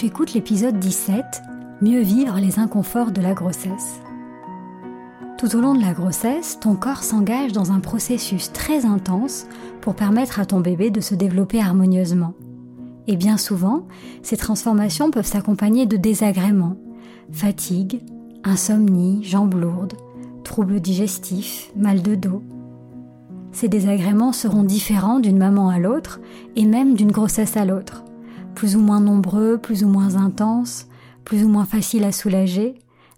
Tu écoutes l'épisode 17, Mieux vivre les inconforts de la grossesse. Tout au long de la grossesse, ton corps s'engage dans un processus très intense pour permettre à ton bébé de se développer harmonieusement. Et bien souvent, ces transformations peuvent s'accompagner de désagréments, fatigue, insomnie, jambes lourdes, troubles digestifs, mal de dos. Ces désagréments seront différents d'une maman à l'autre et même d'une grossesse à l'autre plus ou moins nombreux, plus ou moins intenses, plus ou moins faciles à soulager,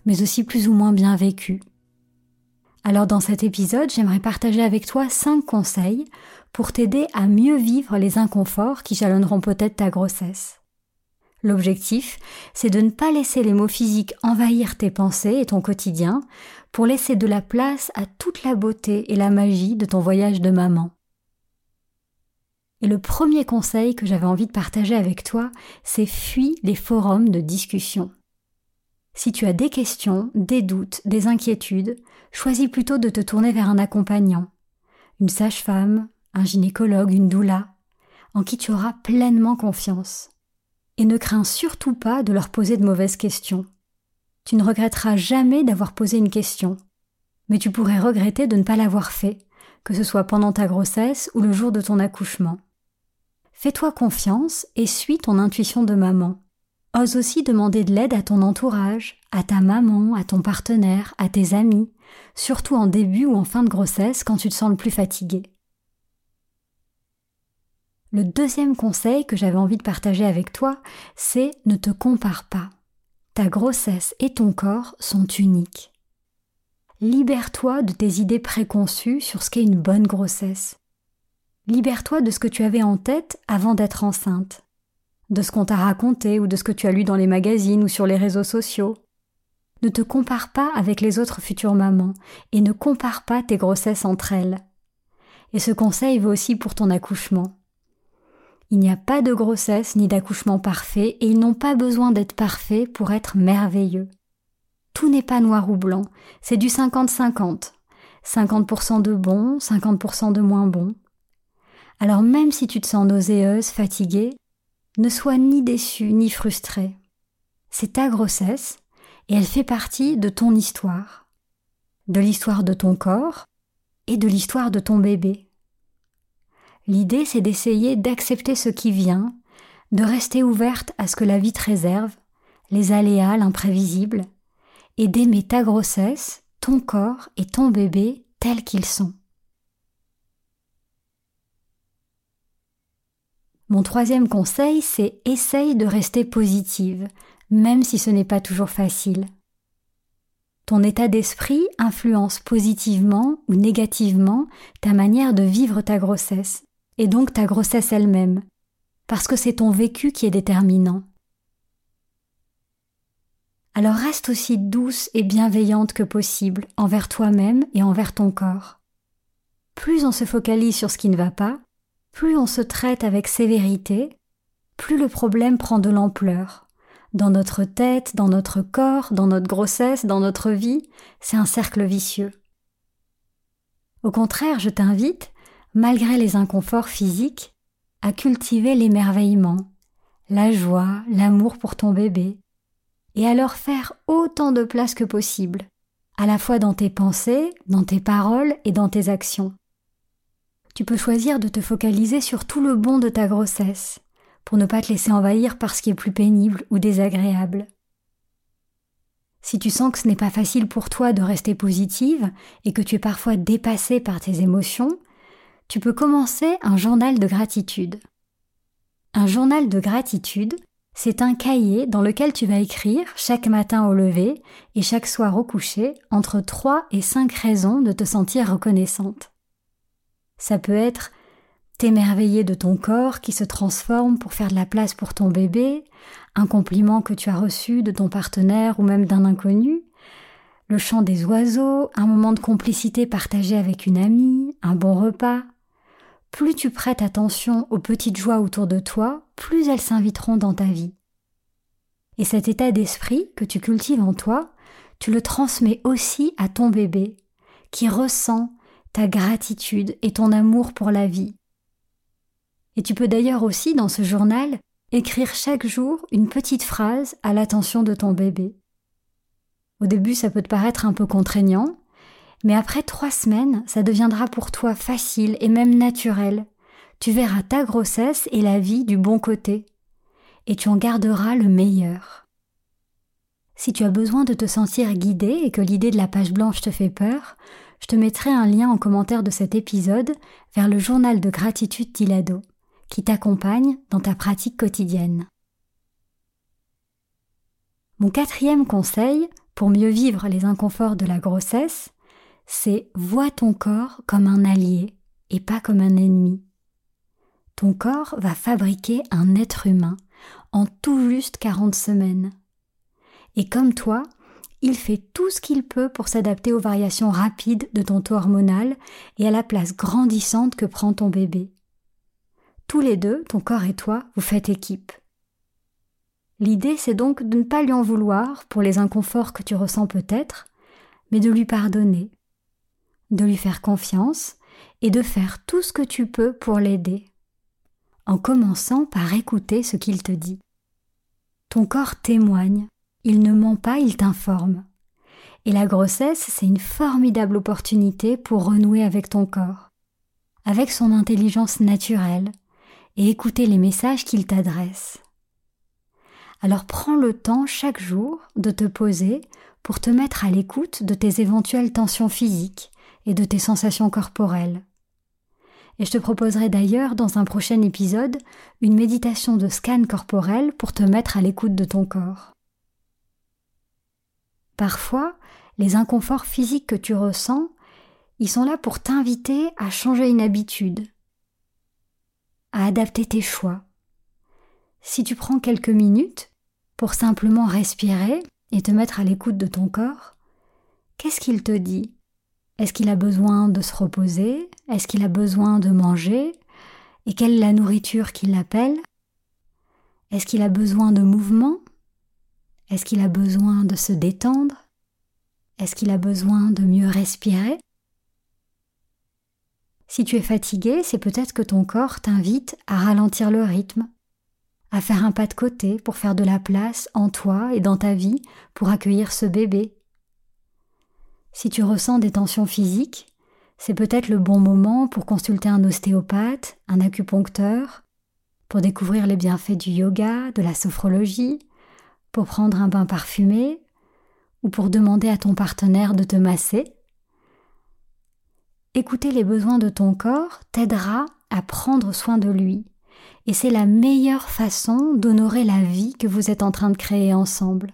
mais aussi plus ou moins bien vécus. Alors dans cet épisode, j'aimerais partager avec toi cinq conseils pour t'aider à mieux vivre les inconforts qui jalonneront peut-être ta grossesse. L'objectif, c'est de ne pas laisser les mots physiques envahir tes pensées et ton quotidien pour laisser de la place à toute la beauté et la magie de ton voyage de maman. Et le premier conseil que j'avais envie de partager avec toi, c'est fuis les forums de discussion. Si tu as des questions, des doutes, des inquiétudes, choisis plutôt de te tourner vers un accompagnant, une sage-femme, un gynécologue, une doula, en qui tu auras pleinement confiance. Et ne crains surtout pas de leur poser de mauvaises questions. Tu ne regretteras jamais d'avoir posé une question, mais tu pourrais regretter de ne pas l'avoir fait, que ce soit pendant ta grossesse ou le jour de ton accouchement. Fais-toi confiance et suis ton intuition de maman. Ose aussi demander de l'aide à ton entourage, à ta maman, à ton partenaire, à tes amis, surtout en début ou en fin de grossesse quand tu te sens le plus fatigué. Le deuxième conseil que j'avais envie de partager avec toi, c'est ne te compare pas. Ta grossesse et ton corps sont uniques. Libère-toi de tes idées préconçues sur ce qu'est une bonne grossesse. Libère-toi de ce que tu avais en tête avant d'être enceinte, de ce qu'on t'a raconté ou de ce que tu as lu dans les magazines ou sur les réseaux sociaux. Ne te compare pas avec les autres futures mamans et ne compare pas tes grossesses entre elles. Et ce conseil vaut aussi pour ton accouchement. Il n'y a pas de grossesse ni d'accouchement parfait et ils n'ont pas besoin d'être parfaits pour être merveilleux. Tout n'est pas noir ou blanc, c'est du 50-50. 50%, de bon, 50% de moins bon. Alors même si tu te sens nauséeuse, fatiguée, ne sois ni déçue ni frustrée. C'est ta grossesse et elle fait partie de ton histoire, de l'histoire de ton corps et de l'histoire de ton bébé. L'idée, c'est d'essayer d'accepter ce qui vient, de rester ouverte à ce que la vie te réserve, les aléas, l'imprévisible, et d'aimer ta grossesse, ton corps et ton bébé tels qu'ils sont. Mon troisième conseil, c'est essaye de rester positive, même si ce n'est pas toujours facile. Ton état d'esprit influence positivement ou négativement ta manière de vivre ta grossesse, et donc ta grossesse elle-même, parce que c'est ton vécu qui est déterminant. alors reste aussi douce et bienveillante que possible envers toi-même et envers ton corps. Plus on se focalise sur ce qui ne va pas, plus on se traite avec sévérité, plus le problème prend de l'ampleur. Dans notre tête, dans notre corps, dans notre grossesse, dans notre vie, c'est un cercle vicieux. Au contraire, je t'invite, malgré les inconforts physiques, à cultiver l'émerveillement, la joie, l'amour pour ton bébé, et à leur faire autant de place que possible, à la fois dans tes pensées, dans tes paroles et dans tes actions. Tu peux choisir de te focaliser sur tout le bon de ta grossesse, pour ne pas te laisser envahir par ce qui est plus pénible ou désagréable. Si tu sens que ce n'est pas facile pour toi de rester positive et que tu es parfois dépassé par tes émotions, tu peux commencer un journal de gratitude. Un journal de gratitude, c'est un cahier dans lequel tu vas écrire chaque matin au lever et chaque soir au coucher entre 3 et 5 raisons de te sentir reconnaissante. Ça peut être t'émerveiller de ton corps qui se transforme pour faire de la place pour ton bébé, un compliment que tu as reçu de ton partenaire ou même d'un inconnu, le chant des oiseaux, un moment de complicité partagé avec une amie, un bon repas, plus tu prêtes attention aux petites joies autour de toi, plus elles s'inviteront dans ta vie. Et cet état d'esprit que tu cultives en toi, tu le transmets aussi à ton bébé, qui ressent ta gratitude et ton amour pour la vie. Et tu peux d'ailleurs aussi, dans ce journal, écrire chaque jour une petite phrase à l'attention de ton bébé. Au début, ça peut te paraître un peu contraignant, mais après trois semaines, ça deviendra pour toi facile et même naturel. Tu verras ta grossesse et la vie du bon côté. Et tu en garderas le meilleur. Si tu as besoin de te sentir guidé et que l'idée de la page blanche te fait peur, je te mettrai un lien en commentaire de cet épisode vers le journal de gratitude d'Ilado, qui t'accompagne dans ta pratique quotidienne. Mon quatrième conseil, pour mieux vivre les inconforts de la grossesse, c'est vois ton corps comme un allié et pas comme un ennemi. Ton corps va fabriquer un être humain en tout juste 40 semaines. Et comme toi, il fait tout ce qu'il peut pour s'adapter aux variations rapides de ton taux hormonal et à la place grandissante que prend ton bébé. Tous les deux, ton corps et toi, vous faites équipe. L'idée, c'est donc de ne pas lui en vouloir pour les inconforts que tu ressens peut-être, mais de lui pardonner de lui faire confiance et de faire tout ce que tu peux pour l'aider, en commençant par écouter ce qu'il te dit. Ton corps témoigne, il ne ment pas, il t'informe. Et la grossesse, c'est une formidable opportunité pour renouer avec ton corps, avec son intelligence naturelle, et écouter les messages qu'il t'adresse. Alors prends le temps chaque jour de te poser pour te mettre à l'écoute de tes éventuelles tensions physiques, et de tes sensations corporelles. Et je te proposerai d'ailleurs dans un prochain épisode une méditation de scan corporel pour te mettre à l'écoute de ton corps. Parfois, les inconforts physiques que tu ressens, ils sont là pour t'inviter à changer une habitude, à adapter tes choix. Si tu prends quelques minutes pour simplement respirer et te mettre à l'écoute de ton corps, qu'est-ce qu'il te dit? Est-ce qu'il a besoin de se reposer? Est-ce qu'il a besoin de manger? Et quelle est la nourriture qui l'appelle Est-ce qu'il a besoin de mouvement? Est-ce qu'il a besoin de se détendre? Est-ce qu'il a besoin de mieux respirer? Si tu es fatigué, c'est peut-être que ton corps t'invite à ralentir le rythme, à faire un pas de côté pour faire de la place en toi et dans ta vie pour accueillir ce bébé. Si tu ressens des tensions physiques, c'est peut-être le bon moment pour consulter un ostéopathe, un acupuncteur, pour découvrir les bienfaits du yoga, de la sophrologie, pour prendre un bain parfumé, ou pour demander à ton partenaire de te masser. Écouter les besoins de ton corps t'aidera à prendre soin de lui, et c'est la meilleure façon d'honorer la vie que vous êtes en train de créer ensemble.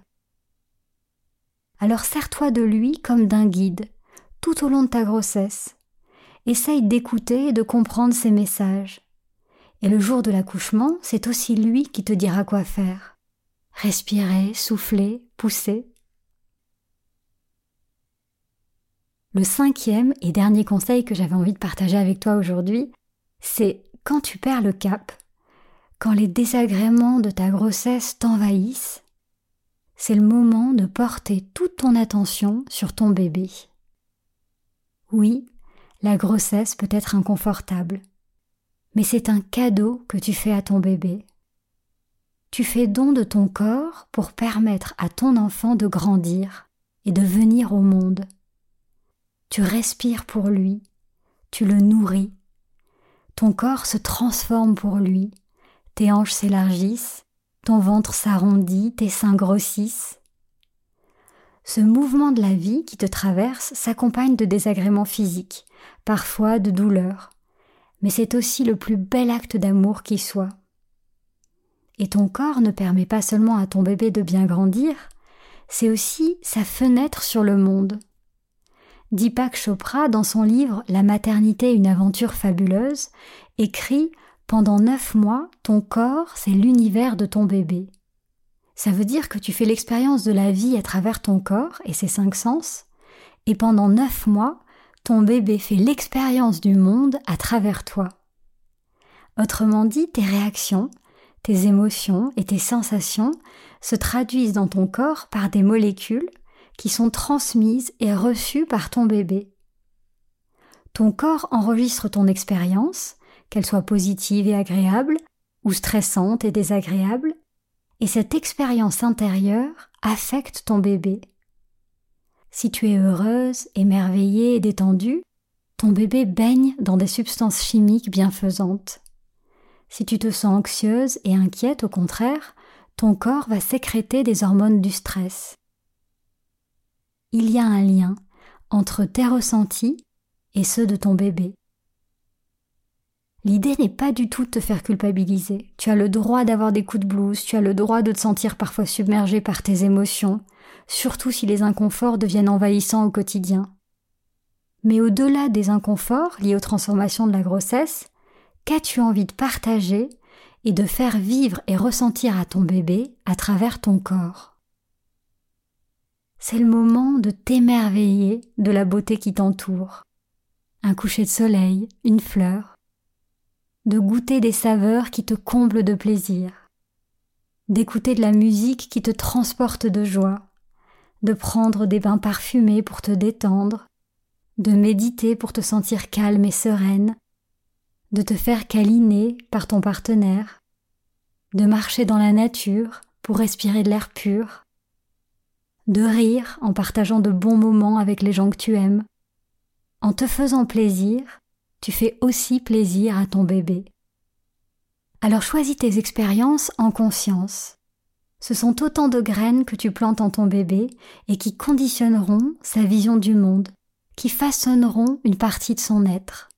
Alors sers-toi de lui comme d'un guide, tout au long de ta grossesse. Essaye d'écouter et de comprendre ses messages. Et le jour de l'accouchement, c'est aussi lui qui te dira quoi faire. Respirez, soufflez, poussez. Le cinquième et dernier conseil que j'avais envie de partager avec toi aujourd'hui, c'est quand tu perds le cap, quand les désagréments de ta grossesse t'envahissent, c'est le moment de porter toute ton attention sur ton bébé. Oui, la grossesse peut être inconfortable, mais c'est un cadeau que tu fais à ton bébé tu fais don de ton corps pour permettre à ton enfant de grandir et de venir au monde. Tu respires pour lui, tu le nourris. Ton corps se transforme pour lui, tes hanches s'élargissent, ton ventre s'arrondit, tes seins grossissent. Ce mouvement de la vie qui te traverse s'accompagne de désagréments physiques, parfois de douleurs, mais c'est aussi le plus bel acte d'amour qui soit. Et ton corps ne permet pas seulement à ton bébé de bien grandir, c'est aussi sa fenêtre sur le monde. Deepak Chopra, dans son livre La maternité, une aventure fabuleuse, écrit Pendant neuf mois, ton corps, c'est l'univers de ton bébé. Ça veut dire que tu fais l'expérience de la vie à travers ton corps et ses cinq sens, et pendant neuf mois, ton bébé fait l'expérience du monde à travers toi. Autrement dit, tes réactions, tes émotions et tes sensations se traduisent dans ton corps par des molécules qui sont transmises et reçues par ton bébé. Ton corps enregistre ton expérience, qu'elle soit positive et agréable, ou stressante et désagréable, et cette expérience intérieure affecte ton bébé. Si tu es heureuse, émerveillée et détendue, ton bébé baigne dans des substances chimiques bienfaisantes. Si tu te sens anxieuse et inquiète, au contraire, ton corps va sécréter des hormones du stress. Il y a un lien entre tes ressentis et ceux de ton bébé. L'idée n'est pas du tout de te faire culpabiliser. Tu as le droit d'avoir des coups de blues, tu as le droit de te sentir parfois submergé par tes émotions, surtout si les inconforts deviennent envahissants au quotidien. Mais au-delà des inconforts liés aux transformations de la grossesse, qu'as-tu envie de partager et de faire vivre et ressentir à ton bébé à travers ton corps? C'est le moment de t'émerveiller de la beauté qui t'entoure. Un coucher de soleil, une fleur, de goûter des saveurs qui te comblent de plaisir, d'écouter de la musique qui te transporte de joie, de prendre des bains parfumés pour te détendre, de méditer pour te sentir calme et sereine, de te faire câliner par ton partenaire, de marcher dans la nature pour respirer de l'air pur, de rire en partageant de bons moments avec les gens que tu aimes. En te faisant plaisir, tu fais aussi plaisir à ton bébé. Alors choisis tes expériences en conscience. Ce sont autant de graines que tu plantes en ton bébé et qui conditionneront sa vision du monde, qui façonneront une partie de son être.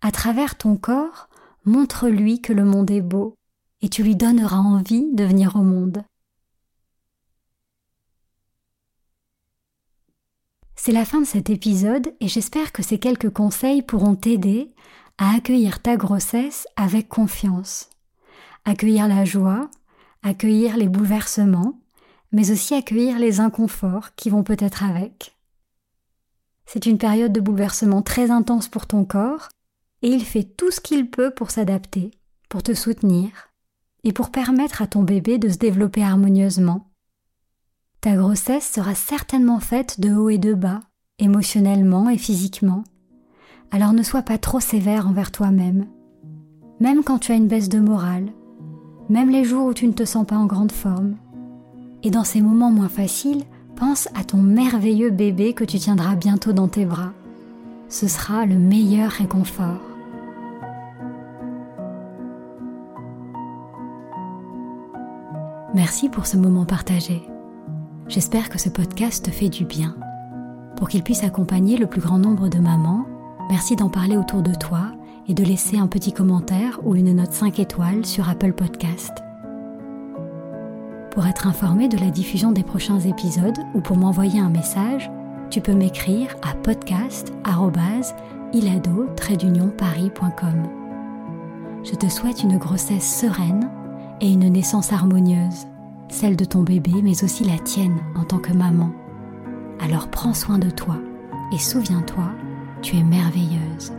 À travers ton corps, montre-lui que le monde est beau, et tu lui donneras envie de venir au monde. C'est la fin de cet épisode et j'espère que ces quelques conseils pourront t'aider à accueillir ta grossesse avec confiance, accueillir la joie, accueillir les bouleversements, mais aussi accueillir les inconforts qui vont peut-être avec. C'est une période de bouleversement très intense pour ton corps et il fait tout ce qu'il peut pour s'adapter, pour te soutenir et pour permettre à ton bébé de se développer harmonieusement. Ta grossesse sera certainement faite de haut et de bas, émotionnellement et physiquement. Alors ne sois pas trop sévère envers toi-même. Même quand tu as une baisse de morale, même les jours où tu ne te sens pas en grande forme. Et dans ces moments moins faciles, pense à ton merveilleux bébé que tu tiendras bientôt dans tes bras. Ce sera le meilleur réconfort. Merci pour ce moment partagé. J'espère que ce podcast te fait du bien. Pour qu'il puisse accompagner le plus grand nombre de mamans, merci d'en parler autour de toi et de laisser un petit commentaire ou une note 5 étoiles sur Apple Podcast. Pour être informé de la diffusion des prochains épisodes ou pour m'envoyer un message, tu peux m'écrire à podcast@ilado-paris.com. Je te souhaite une grossesse sereine et une naissance harmonieuse, celle de ton bébé mais aussi la tienne en tant que maman. Alors prends soin de toi et souviens-toi, tu es merveilleuse.